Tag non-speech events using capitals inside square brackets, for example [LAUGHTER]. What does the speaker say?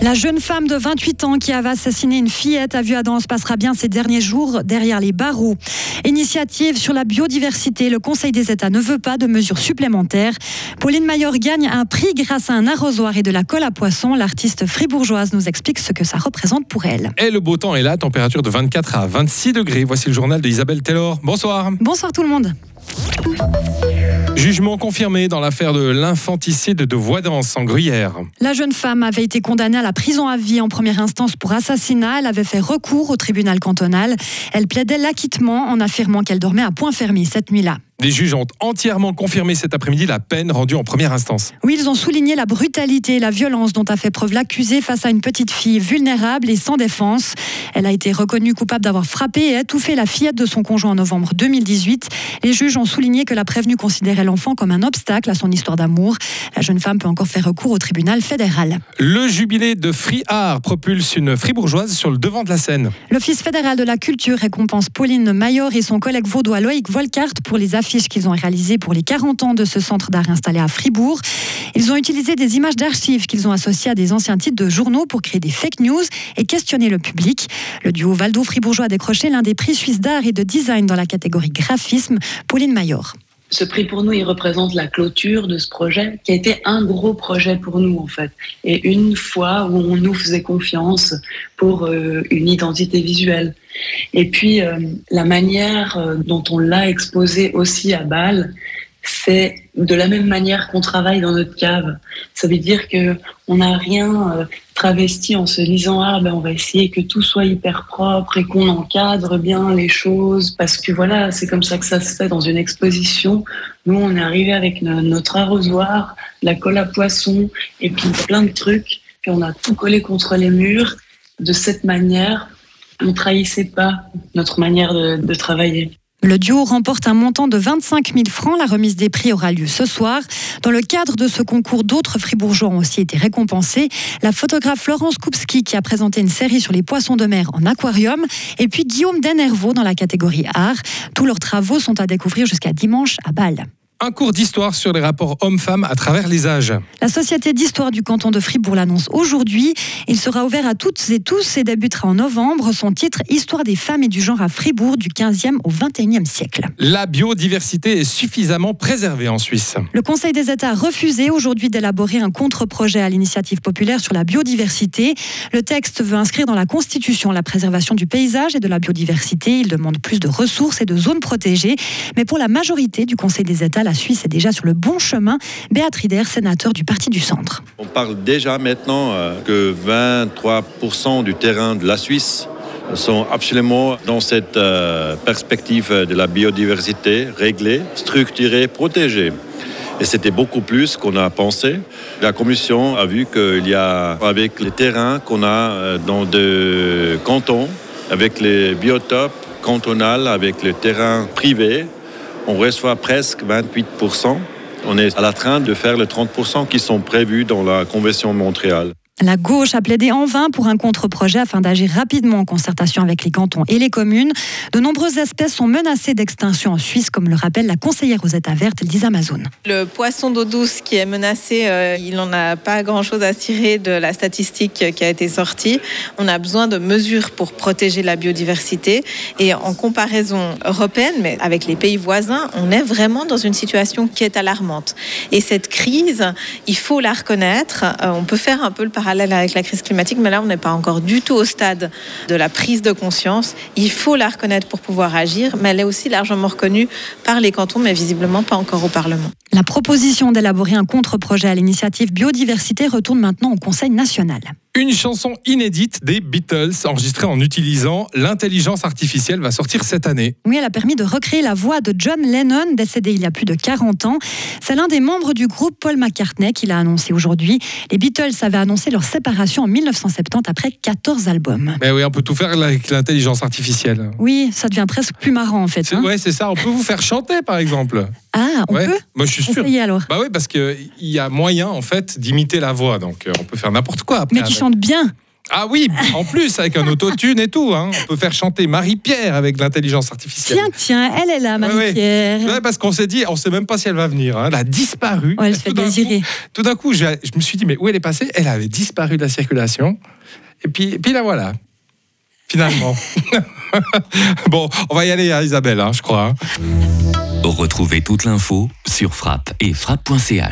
La jeune femme de 28 ans qui avait assassiné une fillette à vue à Danse passera bien ces derniers jours derrière les barreaux. Initiative sur la biodiversité. Le Conseil des États ne veut pas de mesures supplémentaires. Pauline Mayor gagne un prix grâce à un arrosoir et de la colle à poisson. L'artiste fribourgeoise nous explique ce que ça représente pour elle. Et le beau temps est là, température de 24 à 26 degrés. Voici le journal d'Isabelle Taylor. Bonsoir. Bonsoir tout le monde. Jugement confirmé dans l'affaire de l'infanticide de Voidance en Gruyère. La jeune femme avait été condamnée à la prison à vie en première instance pour assassinat. Elle avait fait recours au tribunal cantonal. Elle plaidait l'acquittement en affirmant qu'elle dormait à point fermé cette nuit-là. Les juges ont entièrement confirmé cet après-midi la peine rendue en première instance. Oui, ils ont souligné la brutalité et la violence dont a fait preuve l'accusé face à une petite fille vulnérable et sans défense. Elle a été reconnue coupable d'avoir frappé et étouffé la fillette de son conjoint en novembre 2018. Les juges ont souligné que la prévenue considérait l'enfant comme un obstacle à son histoire d'amour. La jeune femme peut encore faire recours au tribunal fédéral. Le jubilé de Free Art propulse une fribourgeoise sur le devant de la scène. L'Office fédéral de la culture récompense Pauline Mayor et son collègue vaudois Loïc Volkart pour les affaires qu'ils ont réalisé pour les 40 ans de ce centre d'art installé à Fribourg. Ils ont utilisé des images d'archives qu'ils ont associées à des anciens titres de journaux pour créer des fake news et questionner le public. Le duo Valdo-Fribourgeois a décroché l'un des prix suisses d'art et de design dans la catégorie graphisme, Pauline Mayor. Ce prix pour nous, il représente la clôture de ce projet qui a été un gros projet pour nous en fait. Et une fois où on nous faisait confiance pour euh, une identité visuelle. Et puis euh, la manière euh, dont on l'a exposé aussi à Bâle, c'est de la même manière qu'on travaille dans notre cave. Ça veut dire que on n'a rien euh, travesti en se disant ah ben on va essayer que tout soit hyper propre et qu'on encadre bien les choses parce que voilà c'est comme ça que ça se fait dans une exposition. Nous on est arrivé avec notre arrosoir, la colle à poisson et puis plein de trucs puis on a tout collé contre les murs. De cette manière, on trahissait pas notre manière de travailler. Le duo remporte un montant de 25 000 francs. La remise des prix aura lieu ce soir. Dans le cadre de ce concours, d'autres fribourgeois ont aussi été récompensés. La photographe Florence Koupski qui a présenté une série sur les poissons de mer en aquarium. Et puis Guillaume Denervaux dans la catégorie art. Tous leurs travaux sont à découvrir jusqu'à dimanche à Bâle un cours d'histoire sur les rapports hommes-femmes à travers les âges. La Société d'histoire du canton de Fribourg l'annonce aujourd'hui. Il sera ouvert à toutes et tous et débutera en novembre. Son titre Histoire des femmes et du genre à Fribourg du 15e au 21e siècle. La biodiversité est suffisamment préservée en Suisse. Le Conseil des États a refusé aujourd'hui d'élaborer un contre-projet à l'initiative populaire sur la biodiversité. Le texte veut inscrire dans la Constitution la préservation du paysage et de la biodiversité. Il demande plus de ressources et de zones protégées. Mais pour la majorité du Conseil des États, la Suisse est déjà sur le bon chemin. Béatrice sénateur du Parti du Centre. On parle déjà maintenant euh, que 23% du terrain de la Suisse sont absolument dans cette euh, perspective de la biodiversité réglée, structurée, protégée. Et c'était beaucoup plus qu'on a pensé. La commission a vu qu'il y a, avec les terrains qu'on a euh, dans des cantons, avec les biotopes cantonales, avec les terrains privés, on reçoit presque 28%. On est à la train de faire les 30% qui sont prévus dans la Convention de Montréal. La gauche a plaidé en vain pour un contre-projet afin d'agir rapidement en concertation avec les cantons et les communes. De nombreuses espèces sont menacées d'extinction en Suisse, comme le rappelle la conseillère aux États vertes, Lisa Mazon. Le poisson d'eau douce qui est menacé, euh, il n'en a pas grand-chose à tirer de la statistique qui a été sortie. On a besoin de mesures pour protéger la biodiversité. Et en comparaison européenne, mais avec les pays voisins, on est vraiment dans une situation qui est alarmante. Et cette crise, il faut la reconnaître. Euh, on peut faire un peu le parallèle avec la crise climatique, mais là, on n'est pas encore du tout au stade de la prise de conscience. Il faut la reconnaître pour pouvoir agir, mais elle est aussi largement reconnue par les cantons, mais visiblement pas encore au Parlement. La proposition d'élaborer un contre-projet à l'initiative biodiversité retourne maintenant au Conseil national. Une chanson inédite des Beatles, enregistrée en utilisant l'intelligence artificielle, va sortir cette année. Oui, elle a permis de recréer la voix de John Lennon, décédé il y a plus de 40 ans. C'est l'un des membres du groupe Paul McCartney qui l'a annoncé aujourd'hui. Les Beatles avaient annoncé leur séparation en 1970 après 14 albums. Mais oui, on peut tout faire avec l'intelligence artificielle. Oui, ça devient presque plus marrant en fait. Hein. Oui, c'est ça. On peut vous faire chanter par exemple. Ah, on peut Moi, je suis sûr. alors. Bah oui, parce qu'il y a moyen en fait d'imiter la voix, donc euh, on peut faire n'importe quoi après. Mais tu chantes bien. Ah oui, en plus, avec un autotune et tout. Hein. On peut faire chanter Marie-Pierre avec l'intelligence artificielle. Tiens, tiens, elle est là, Marie-Pierre. Ouais, parce qu'on s'est dit, on sait même pas si elle va venir. hein. Elle a disparu. Ouais, elle fait tout d'un désirer. coup- Tout d'un coup, je, je me suis dit, mais où elle est passée? Elle avait disparu de la circulation. Et puis, et puis la voilà. Finalement. [LAUGHS] bon, on va y aller à Isabelle, hein, je crois. hein. Retrouvez toute l'info sur frappe et frappe.ch.